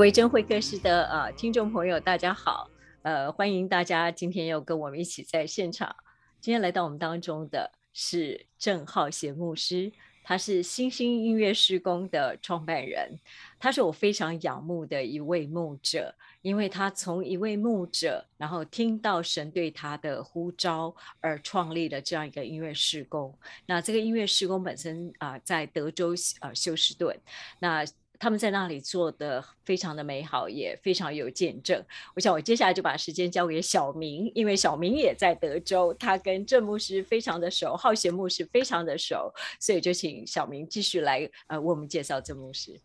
维珍会客室的呃听众朋友，大家好，呃，欢迎大家今天又跟我们一起在现场。今天来到我们当中的是郑浩贤牧师，他是新兴音乐施工的创办人，他是我非常仰慕的一位牧者，因为他从一位牧者，然后听到神对他的呼召，而创立了这样一个音乐施工。那这个音乐施工本身啊、在德州呃休斯顿，那他们在那里做的非常的美好，也非常有见证。我想我接下来就把时间交给小明，因为小明也在德州，他跟郑牧师非常的熟，浩贤牧师非常的熟，所以就请小明继续来呃为我们介绍郑牧师。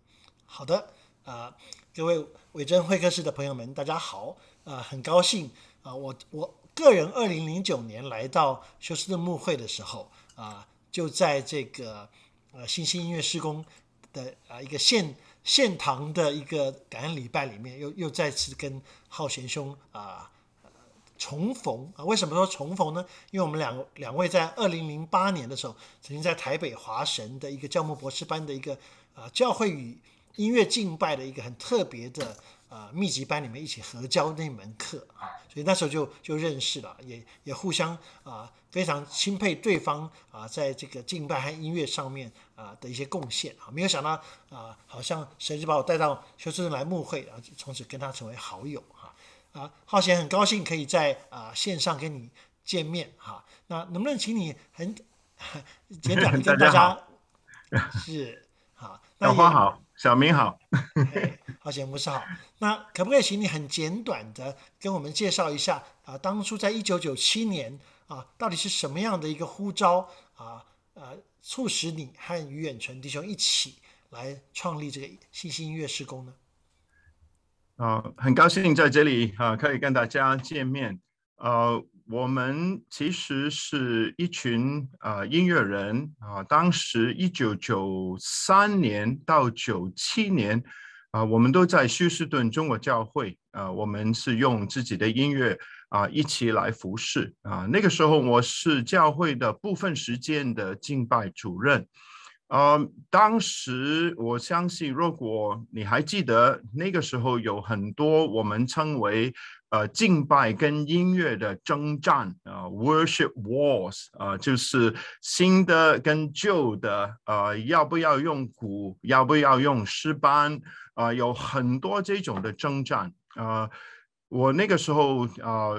好的，啊、各位伟珍会客室的朋友们，大家好，啊、很高兴啊、我我个人二零零九年来到休斯顿牧会的时候啊、就在这个呃新兴音乐施工的啊、一个现现堂的一个感恩礼拜里面，又又再次跟浩贤兄啊。重逢啊？为什么说重逢呢？因为我们两两位在二零零八年的时候，曾经在台北华神的一个教牧博士班的一个啊教会与音乐敬拜的一个很特别的啊密集班里面一起合教那门课啊，所以那时候就就认识了，也也互相啊非常钦佩对方啊在这个敬拜和音乐上面啊的一些贡献啊，没有想到啊好像神就把我带到休斯顿来牧会，然后从此跟他成为好友哈啊，浩贤很高兴可以在啊线上跟你见面哈、那能不能请你很 简短的跟大 大家家是好，那也好，小明好。哎，好，节目是好。那可不可以请你很简短的跟我们介绍一下啊？当初在一九九七年啊，到底是什么样的一个呼召啊？呃，促使你和于远纯弟兄一起来创立这个信息音乐施工呢？啊，很高兴在这里啊、可以跟大家见面。呃，我们其实是一群呃音乐人啊、当时一九九三年到九七年啊、我们都在休斯顿中国教会啊、我们是用自己的音乐啊、一起来服侍啊、那个时候我是教会的部分时间的敬拜主任。呃，当时我相信，如果你还记得那个时候有很多我们称为呃敬拜跟音乐的征战啊、worship wars 啊、就是新的跟旧的呃要不要用鼓，要不要用诗班啊、有很多这种的征战啊、我那个时候啊。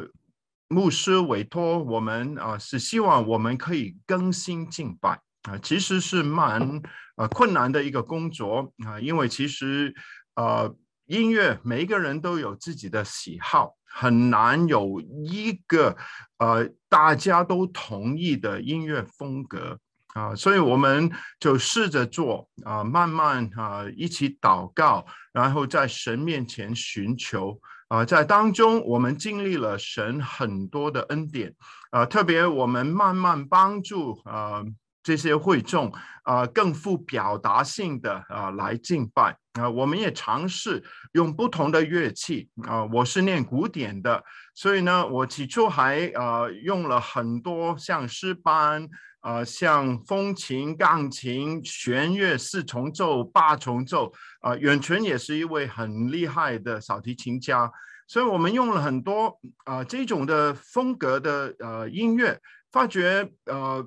牧师委托我们啊、是希望我们可以更新敬拜。啊，其实是蛮呃困难的一个工作啊，因为其实呃音乐每一个人都有自己的喜好，很难有一个呃大家都同意的音乐风格啊，所以我们就试着做啊，慢慢啊一起祷告，然后在神面前寻求。啊，在当中我们经历了神很多的恩典，啊，特别我们慢慢帮助啊这些会众啊更富表达性的啊来敬拜啊，我们也尝试用不同的乐器啊，我是念古典的，所以呢，我起初还呃用了很多像诗班。呃，像风琴、钢琴、弦乐、四重奏、八重奏，啊、远纯也是一位很厉害的小提琴家，所以我们用了很多啊、这种的风格的呃音乐，发觉呃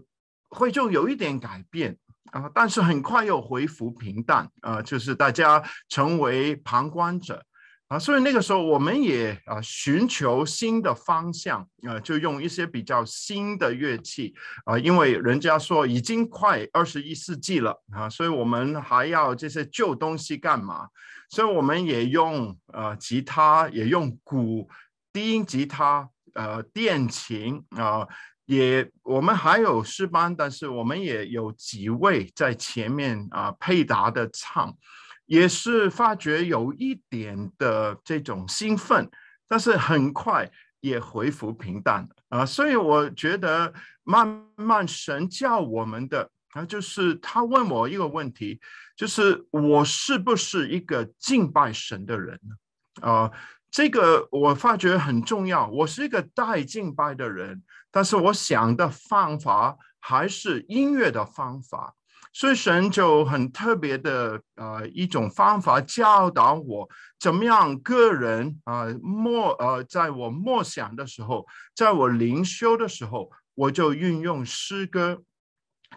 会就有一点改变啊、但是很快又恢复平淡啊、就是大家成为旁观者。啊，所以那个时候我们也啊寻求新的方向，啊，就用一些比较新的乐器啊，因为人家说已经快二十一世纪了啊，所以我们还要这些旧东西干嘛？所以我们也用呃吉他，也用鼓、低音吉他、呃电琴啊。也，我们还有诗班，但是我们也有几位在前面啊配搭的唱，也是发觉有一点的这种兴奋，但是很快也恢复平淡啊。所以我觉得慢慢神教我们的啊，就是他问我一个问题，就是我是不是一个敬拜神的人呢？啊，这个我发觉很重要。我是一个带敬拜的人，但是我想的方法还是音乐的方法。所以神就很特别的呃一种方法教导我怎么样个人啊默呃在我默想的时候，在我灵修的时候，我就运用诗歌。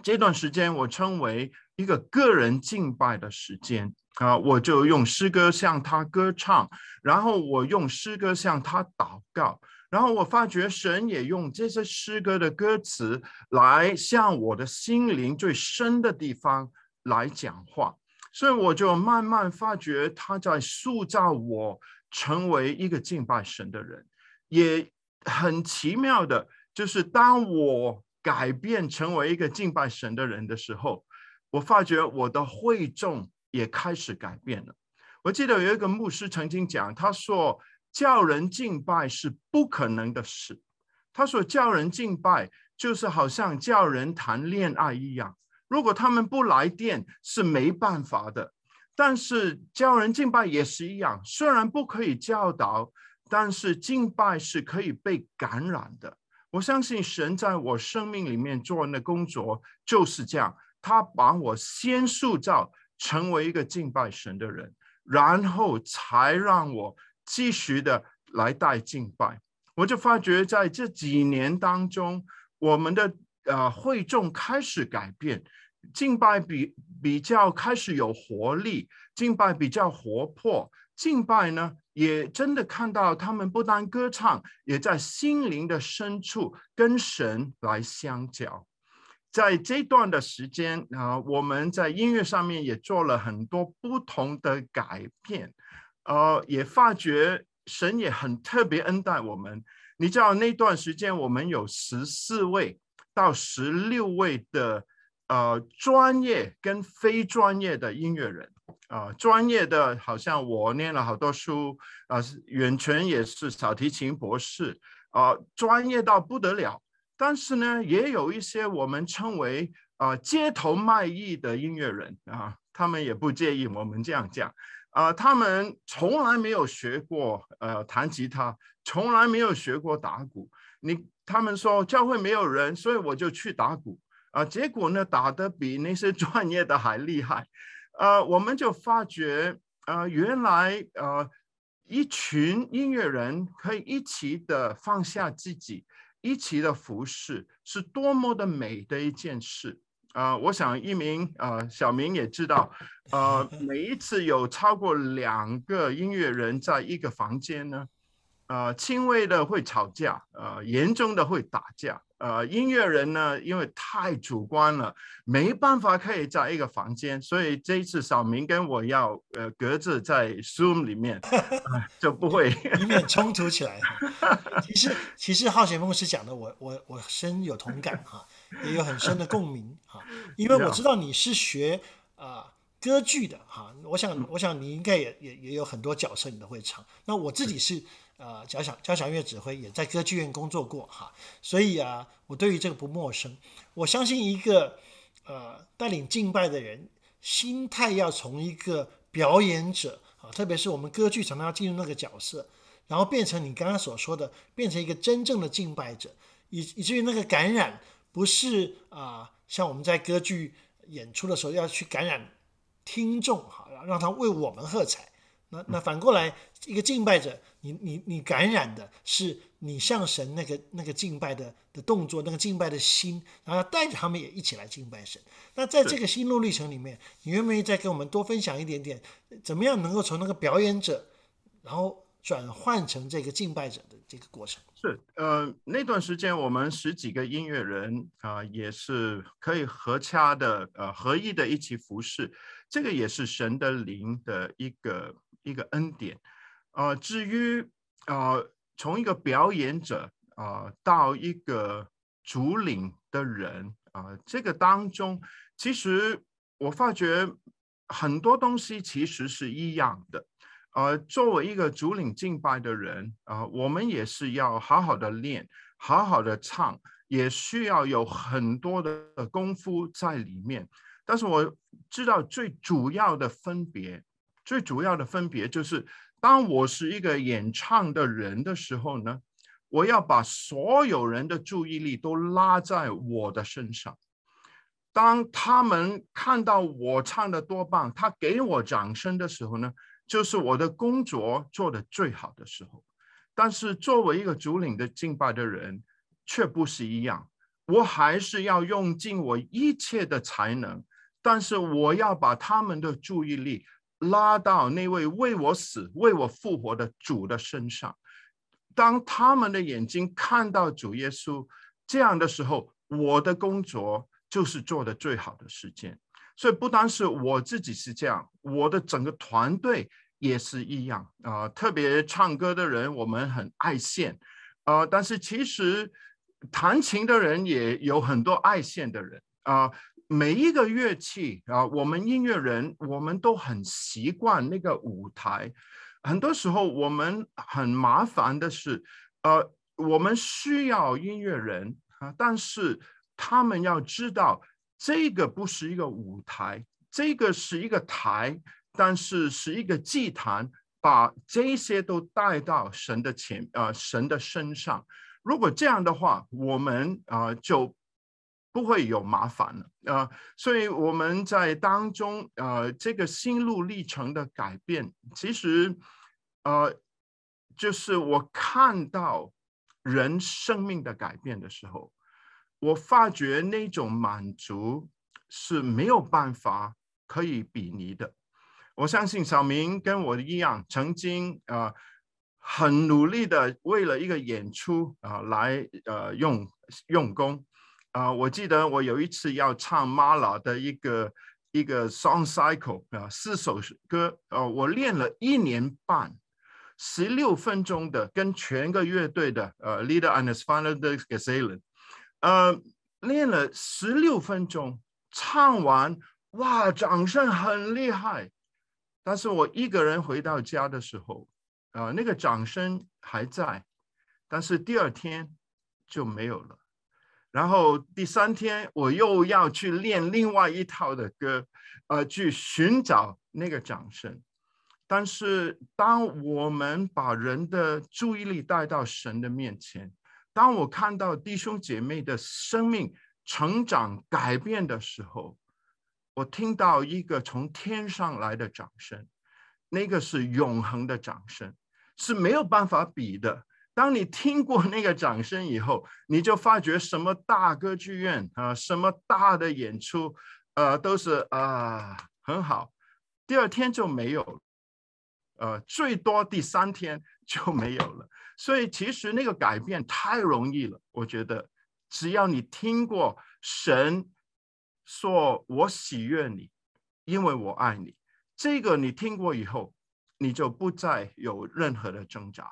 这段时间我称为一个个人敬拜的时间啊，我就用诗歌向他歌唱，然后我用诗歌向他祷告。然后我发觉神也用这些诗歌的歌词来向我的心灵最深的地方来讲话，所以我就慢慢发觉他在塑造我成为一个敬拜神的人。也很奇妙的，就是当我改变成为一个敬拜神的人的时候，我发觉我的会众也开始改变了。我记得有一个牧师曾经讲，他说。叫人敬拜是不可能的事。他说：“叫人敬拜就是好像叫人谈恋爱一样，如果他们不来电是没办法的。但是叫人敬拜也是一样，虽然不可以教导，但是敬拜是可以被感染的。我相信神在我生命里面做的工作就是这样，他把我先塑造成为一个敬拜神的人，然后才让我。”继续的来带敬拜，我就发觉在这几年当中，我们的呃会众开始改变，敬拜比比较开始有活力，敬拜比较活泼，敬拜呢也真的看到他们不单歌唱，也在心灵的深处跟神来相交。在这段的时间啊，我们在音乐上面也做了很多不同的改变。呃，也发觉神也很特别恩待我们。你知道那段时间，我们有十四位到十六位的呃专业跟非专业的音乐人啊。专业的，好像我念了好多书啊，远泉也是小提琴博士啊，专业到不得了。但是呢，也有一些我们称为啊街头卖艺的音乐人啊，他们也不介意我们这样讲。啊，他们从来没有学过呃弹吉他，从来没有学过打鼓。你他们说教会没有人，所以我就去打鼓啊。结果呢，打得比那些专业的还厉害。呃，我们就发觉，呃，原来呃一群音乐人可以一起的放下自己，一起的服饰，是多么的美的一件事。啊，我想一鸣啊，小明也知道，呃，每一次有超过两个音乐人在一个房间呢，呃，轻微的会吵架，呃，严重的会打架，呃，音乐人呢，因为太主观了，没办法可以在一个房间，所以这一次小明跟我要呃，隔着在 Zoom 里面 就不会 以免冲突起来。其实，其实浩贤牧师讲的，我我我深有同感哈。也有很深的共鸣哈，因为我知道你是学啊歌剧的哈，我想我想你应该也也也有很多角色你都会唱。那我自己是呃交响交响乐指挥，也在歌剧院工作过哈，所以啊，我对于这个不陌生。我相信一个呃带领敬拜的人，心态要从一个表演者啊，特别是我们歌剧常常要进入那个角色，然后变成你刚刚所说的，变成一个真正的敬拜者，以以至于那个感染。不是啊，像我们在歌剧演出的时候要去感染听众哈，让他为我们喝彩。那那反过来，一个敬拜者，你你你感染的是你向神那个那个敬拜的的动作，那个敬拜的心，然后带着他们也一起来敬拜神。那在这个心路历程里面，你愿不愿意再跟我们多分享一点点，怎么样能够从那个表演者，然后转换成这个敬拜者的这个过程？是，呃，那段时间我们十几个音乐人啊，也是可以合掐的，呃，合一的一起服侍，这个也是神的灵的一个一个恩典，呃，至于呃，从一个表演者啊到一个主领的人啊，这个当中，其实我发觉很多东西其实是一样的。呃，作为一个主领敬拜的人啊，我们也是要好好的练，好好的唱，也需要有很多的功夫在里面。但是我知道最主要的分别，最主要的分别就是，当我是一个演唱的人的时候呢，我要把所有人的注意力都拉在我的身上。当他们看到我唱的多棒，他给我掌声的时候呢，就是我的工作做的最好的时候。但是作为一个主领的敬拜的人，却不是一样。我还是要用尽我一切的才能，但是我要把他们的注意力拉到那位为我死、为我复活的主的身上。当他们的眼睛看到主耶稣这样的时候，我的工作。就是做的最好的时间，所以不单是我自己是这样，我的整个团队也是一样啊。特别唱歌的人，我们很爱现，啊，但是其实弹琴的人也有很多爱现的人啊。每一个乐器啊，我们音乐人我们都很习惯那个舞台，很多时候我们很麻烦的是，呃，我们需要音乐人啊，但是。他们要知道，这个不是一个舞台，这个是一个台，但是是一个祭坛，把这些都带到神的前，呃，神的身上。如果这样的话，我们啊就不会有麻烦了啊。所以我们在当中，呃，这个心路历程的改变，其实，呃，就是我看到人生命的改变的时候。我发觉那种满足是没有办法可以比拟的。我相信小明跟我一样，曾经啊很努力的为了一个演出啊来呃用用功啊。我记得我有一次要唱 Mala 的一个一个 song cycle 啊四首歌呃，我练了一年半，十六分钟的跟全个乐队的呃 leader and his final the Gazelle。呃，练了十六分钟，唱完，哇，掌声很厉害。但是我一个人回到家的时候，啊，那个掌声还在，但是第二天就没有了。然后第三天我又要去练另外一套的歌，呃，去寻找那个掌声。但是当我们把人的注意力带到神的面前，当我看到弟兄姐妹的生命成长改变的时候，我听到一个从天上来的掌声，那个是永恒的掌声，是没有办法比的。当你听过那个掌声以后，你就发觉什么大歌剧院啊，什么大的演出，呃，都是啊很好。第二天就没有，呃，最多第三天 就没有了。所以其实那个改变太容易了，我觉得只要你听过神说“我喜悦你，因为我爱你”，这个你听过以后，你就不再有任何的挣扎。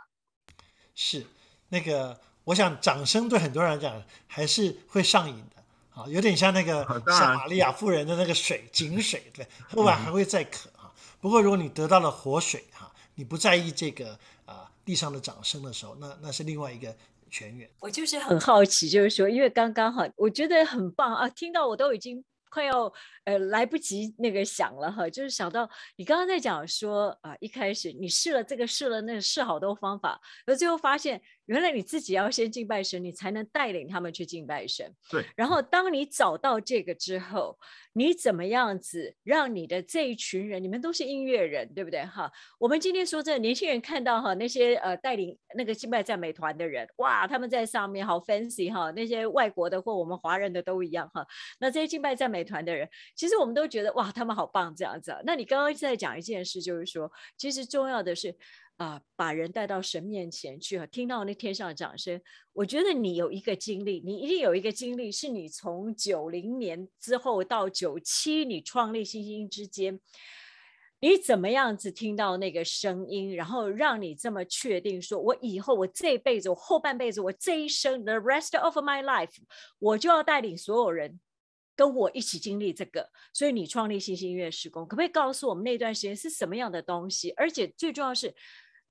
是那个，我想掌声对很多人来讲还是会上瘾的啊，有点像那个撒玛利亚夫人的那个水井水，对，喝完还会再渴啊。不过如果你得到了活水哈，你不在意这个啊。地上的掌声的时候，那那是另外一个泉源。我就是很好奇，就是说，因为刚刚哈，我觉得很棒啊，听到我都已经快要呃来不及那个想了哈，就是想到你刚刚在讲说啊，一开始你试了这个试了那个试好多方法，而最后发现。原来你自己要先敬拜神，你才能带领他们去敬拜神。对。然后当你找到这个之后，你怎么样子让你的这一群人，你们都是音乐人，对不对？哈，我们今天说这年轻人看到哈那些呃带领那个敬拜赞美团的人，哇，他们在上面好 fancy 哈，那些外国的或我们华人的都一样哈。那这些敬拜赞美团的人，其实我们都觉得哇，他们好棒这样子。那你刚刚在讲一件事，就是说，其实重要的是。啊，把人带到神面前去啊！听到那天上的掌声，我觉得你有一个经历，你一定有一个经历，是你从九零年之后到九七，你创立星星之间，你怎么样子听到那个声音，然后让你这么确定，说我以后我这辈子，我后半辈子，我这一生，the rest of my life，我就要带领所有人跟我一起经历这个。所以你创立星星音乐施工，可不可以告诉我们那段时间是什么样的东西？而且最重要是。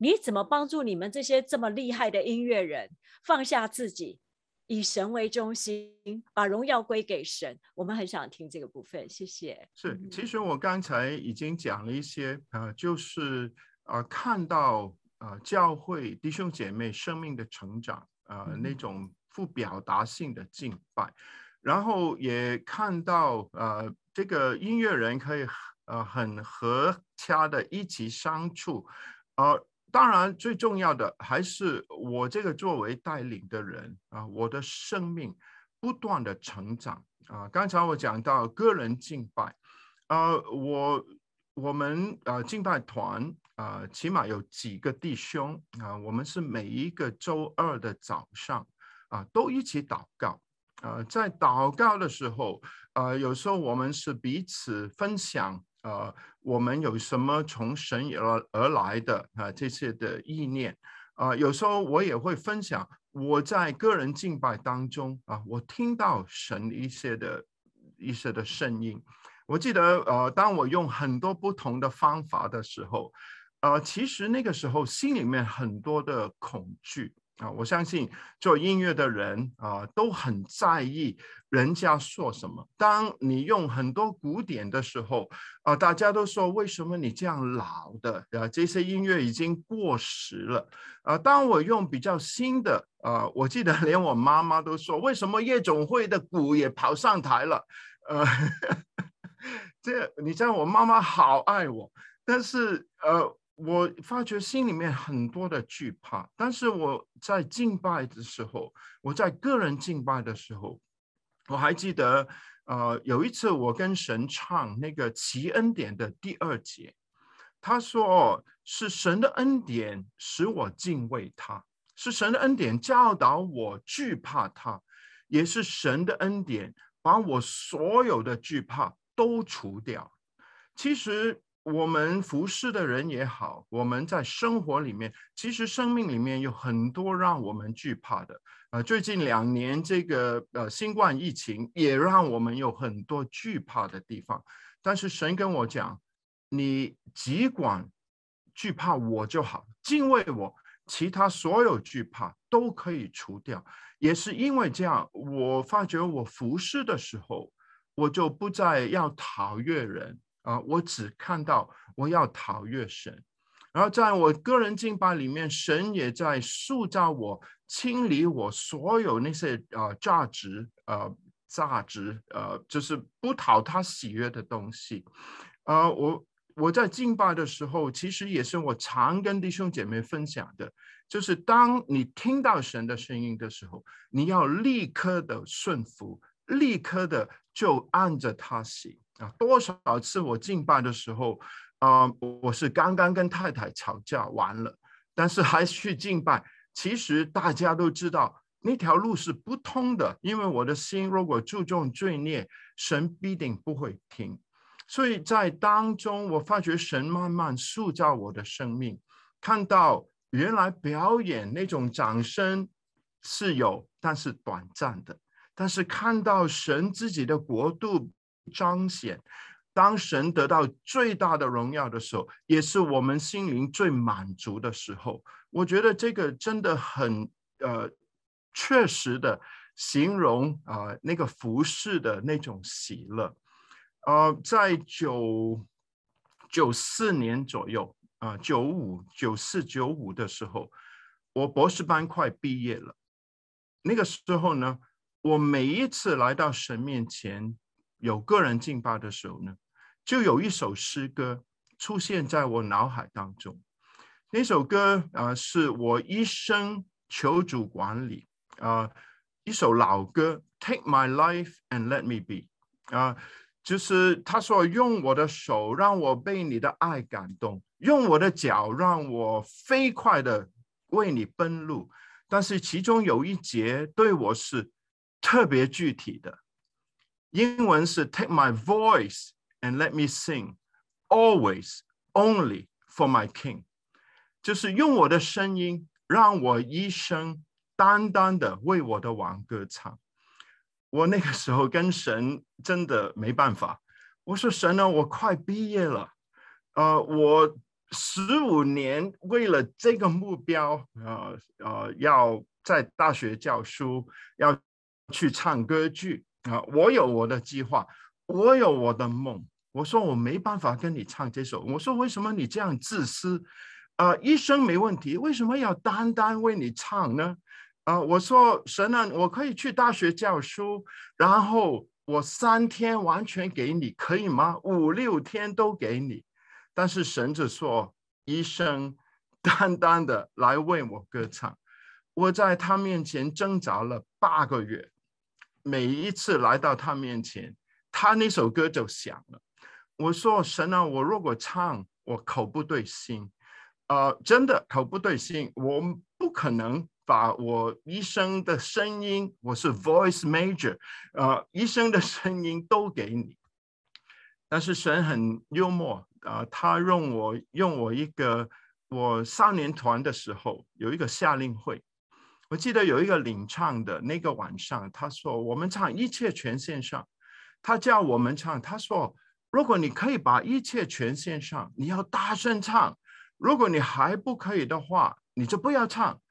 你怎么帮助你们这些这么厉害的音乐人放下自己，以神为中心，把荣耀归给神。我们很想听这个部分，谢谢。是，其实我刚才已经讲了一些，呃，就是呃，看到呃教会弟兄姐妹生命的成长，呃，那种富表达性的敬拜，然后也看到呃这个音乐人可以呃很和洽的一起相处，呃。当然，最重要的还是我这个作为带领的人啊，我的生命不断的成长啊。刚才我讲到个人敬拜，呃，我我们呃敬拜团啊，起码有几个弟兄啊，我们是每一个周二的早上啊，都一起祷告啊。在祷告的时候，呃，有时候我们是彼此分享。呃，我们有什么从神而而来的啊这些的意念啊？有时候我也会分享我在个人敬拜当中啊，我听到神一些的一些的声音。我记得呃，当我用很多不同的方法的时候，呃，其实那个时候心里面很多的恐惧。啊，我相信做音乐的人啊都很在意人家说什么。当你用很多古典的时候，啊，大家都说为什么你这样老的啊？这些音乐已经过时了。啊，当我用比较新的，啊，我记得 连我妈妈都说，为什么夜总会的鼓也跑上台了？呃，这你知道我妈妈好爱我，但是呃。我发觉心里面很多的惧怕，但是我在敬拜的时候，我在个人敬拜的时候，我还记得，呃，有一次我跟神唱那个奇恩典的第二节，他说是神的恩典使我敬畏他，是神的恩典教导我惧怕他，也是神的恩典把我所有的惧怕都除掉。其实。我们服侍的人也好，我们在生活里面，其实生命里面有很多让我们惧怕的。呃，最近两年这个呃新冠疫情也让我们有很多惧怕的地方。但是神跟我讲，你只管惧怕我就好，敬畏我，其他所有惧怕都可以除掉。也是因为这样，我发觉我服侍的时候，我就不再要讨悦人。啊，我只看到我要讨悦神，然后在我个人敬拜里面，神也在塑造我，清理我所有那些啊价值呃价值呃，就是不讨他喜悦的东西。呃，我我在敬拜的时候，其实也是我常跟弟兄姐妹分享的，就是当你听到神的声音的时候，你要立刻的顺服，立刻的就按着他行。啊，多少次我敬拜的时候，啊，我是刚刚跟太太吵架完了，但是还去敬拜。其实大家都知道那条路是不通的，因为我的心如果注重罪孽，神必定不会听。所以在当中，我发觉神慢慢塑造我的生命，看到原来表演那种掌声是有，但是短暂的，但是看到神自己的国度。彰显，当神得到最大的荣耀的时候，也是我们心灵最满足的时候。我觉得这个真的很呃，确实的形容啊，那个服饰的那种喜乐。呃，在九九四年左右啊，九五九四九五的时候，我博士班快毕业了。那个时候呢，我每一次来到神面前。有个人敬拜的时候呢，就有一首诗歌出现在我脑海当中。那首歌啊，是我一生求主管理啊，一首老歌，Take my life and let me be 啊，就是他说用我的手让我被你的爱感动，用我的脚让我飞快的为你奔路。但是其中有一节对我是特别具体的。英文是 Take my voice and let me sing, always only for my King，就是用我的声音让我一生单单的为我的王歌唱。我那个时候跟神真的没办法，我说神呢，我快毕业了，呃，我十五年为了这个目标，呃呃，要在大学教书，要去唱歌剧啊，我有我的计划，我有我的梦。我说我没办法跟你唱这首。我说为什么你这样自私？啊，医生没问题，为什么要单单为你唱呢？啊，我说神啊，我可以去大学教书，然后我三天完全给你，可以吗？五六天都给你。但是神子说，医生单单的来为我歌唱，我在他面前挣扎了八个月，每一次来到他面前，他那首歌就响了。我说神啊，我如果唱，我口不对心，呃，真的口不对心，我不可能把我一生的声音，我是 voice major，呃，一生的声音都给你。但是神很幽默啊，他用我用我一个我少年团的时候有一个夏令会，我记得有一个领唱的那个晚上，他说我们唱一切全线上，他叫我们唱，他说。如果你可以把一切全线上，你要大声唱；如果你还不可以的话，你就不要唱。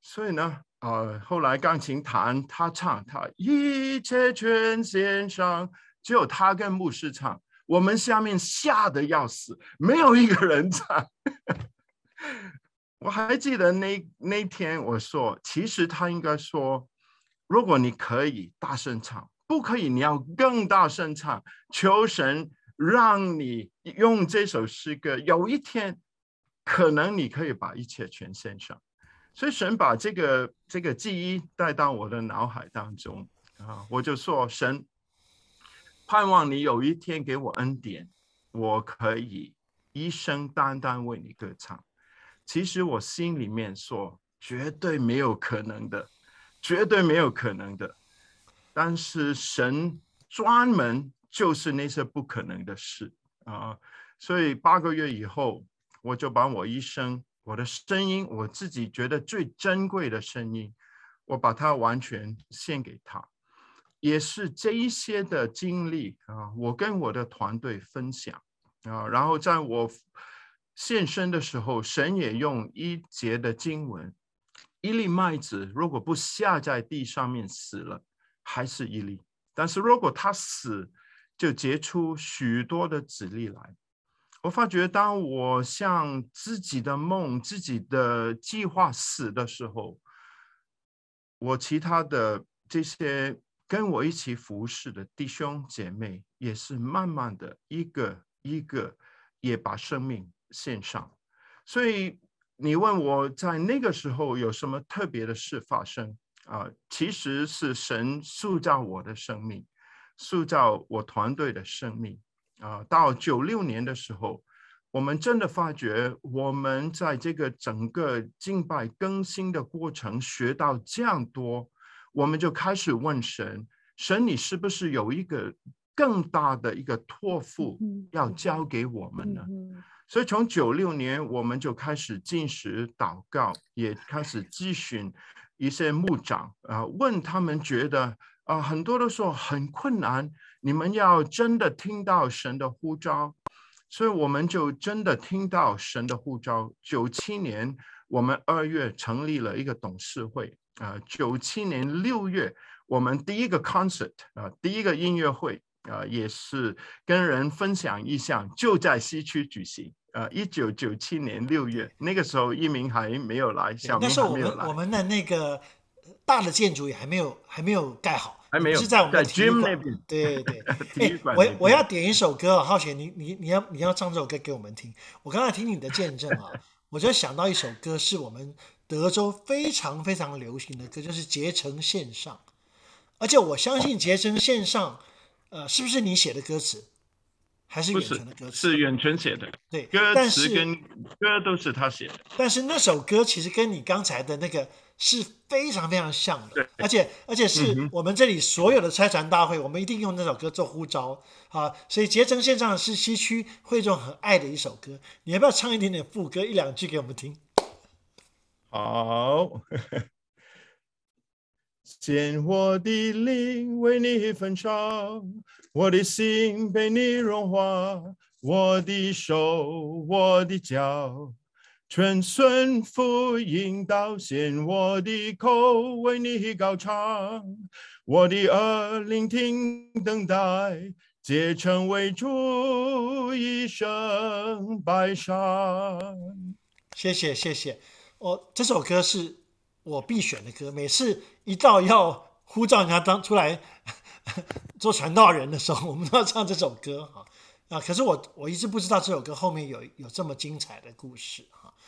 所以呢，呃，后来钢琴弹他唱，他一切全线上，只有他跟牧师唱，我们下面吓得要死，没有一个人唱。我还记得那那天我说，其实他应该说，如果你可以大声唱，不可以你要更大声唱，求神。让你用这首诗歌，有一天可能你可以把一切全献上。所以神把这个这个记忆带到我的脑海当中啊，我就说神盼望你有一天给我恩典，我可以一生单单为你歌唱。其实我心里面说绝对没有可能的，绝对没有可能的。但是神专门。就是那些不可能的事啊！所以八个月以后，我就把我一生我的声音，我自己觉得最珍贵的声音，我把它完全献给他。也是这一些的经历啊，我跟我的团队分享啊，然后在我献身的时候，神也用一节的经文：一粒麦子如果不下在地上面死了，还是一粒；但是如果它死，就结出许多的子粒来。我发觉，当我向自己的梦、自己的计划死的时候，我其他的这些跟我一起服侍的弟兄姐妹，也是慢慢的一个一个也把生命献上。所以，你问我在那个时候有什么特别的事发生啊？其实是神塑造我的生命。塑造我团队的生命啊！到九六年的时候，我们真的发觉，我们在这个整个敬拜更新的过程学到这样多，我们就开始问神：神，你是不是有一个更大的一个托付要交给我们呢？所以从九六年，我们就开始进食祷告，也开始咨询一些牧长啊，问他们觉得。啊，很多的时候很困难，你们要真的听到神的呼召，所以我们就真的听到神的呼召。九七年，我们二月成立了一个董事会，啊，九七年六月，我们第一个 concert 啊，第一个音乐会啊，也是跟人分享意向，就在西区举行。啊，一九九七年六月，那个时候一鸣还没有来，小明还没有来。我们的那个大的建筑也还没有还没有盖好。还没有是在我们的体育馆那边，对对。哎，我我要点一首歌，浩贤，你你你要你要唱这首歌给我们听。我刚才听你的见证啊，我就想到一首歌，是我们德州非常非常流行的歌，就是《结成线上》。而且我相信《结成线上》，呃，是不是你写的歌词？还是远程的歌词？是远程写的。对，歌词跟歌都是他写的。但是那首歌其实跟你刚才的那个。是非常非常像的，而且而且是我们这里所有的拆船大会，我们一定用那首歌做呼召啊！所以结成线上是西区会众很爱的一首歌，你要不要唱一点点副歌一两句给我们听？好，献我的灵为你焚烧，我的心被你融化，我的手，我的脚。全顺服引导，显我的口为你高唱，我的耳聆听等待，皆成为主一生百善。谢谢谢谢。哦，这首歌是我必选的歌，每次一到要呼召人家当出来 做传道人的时候，我们都要唱这首歌哈啊！可是我我一直不知道这首歌后面有有这么精彩的故事。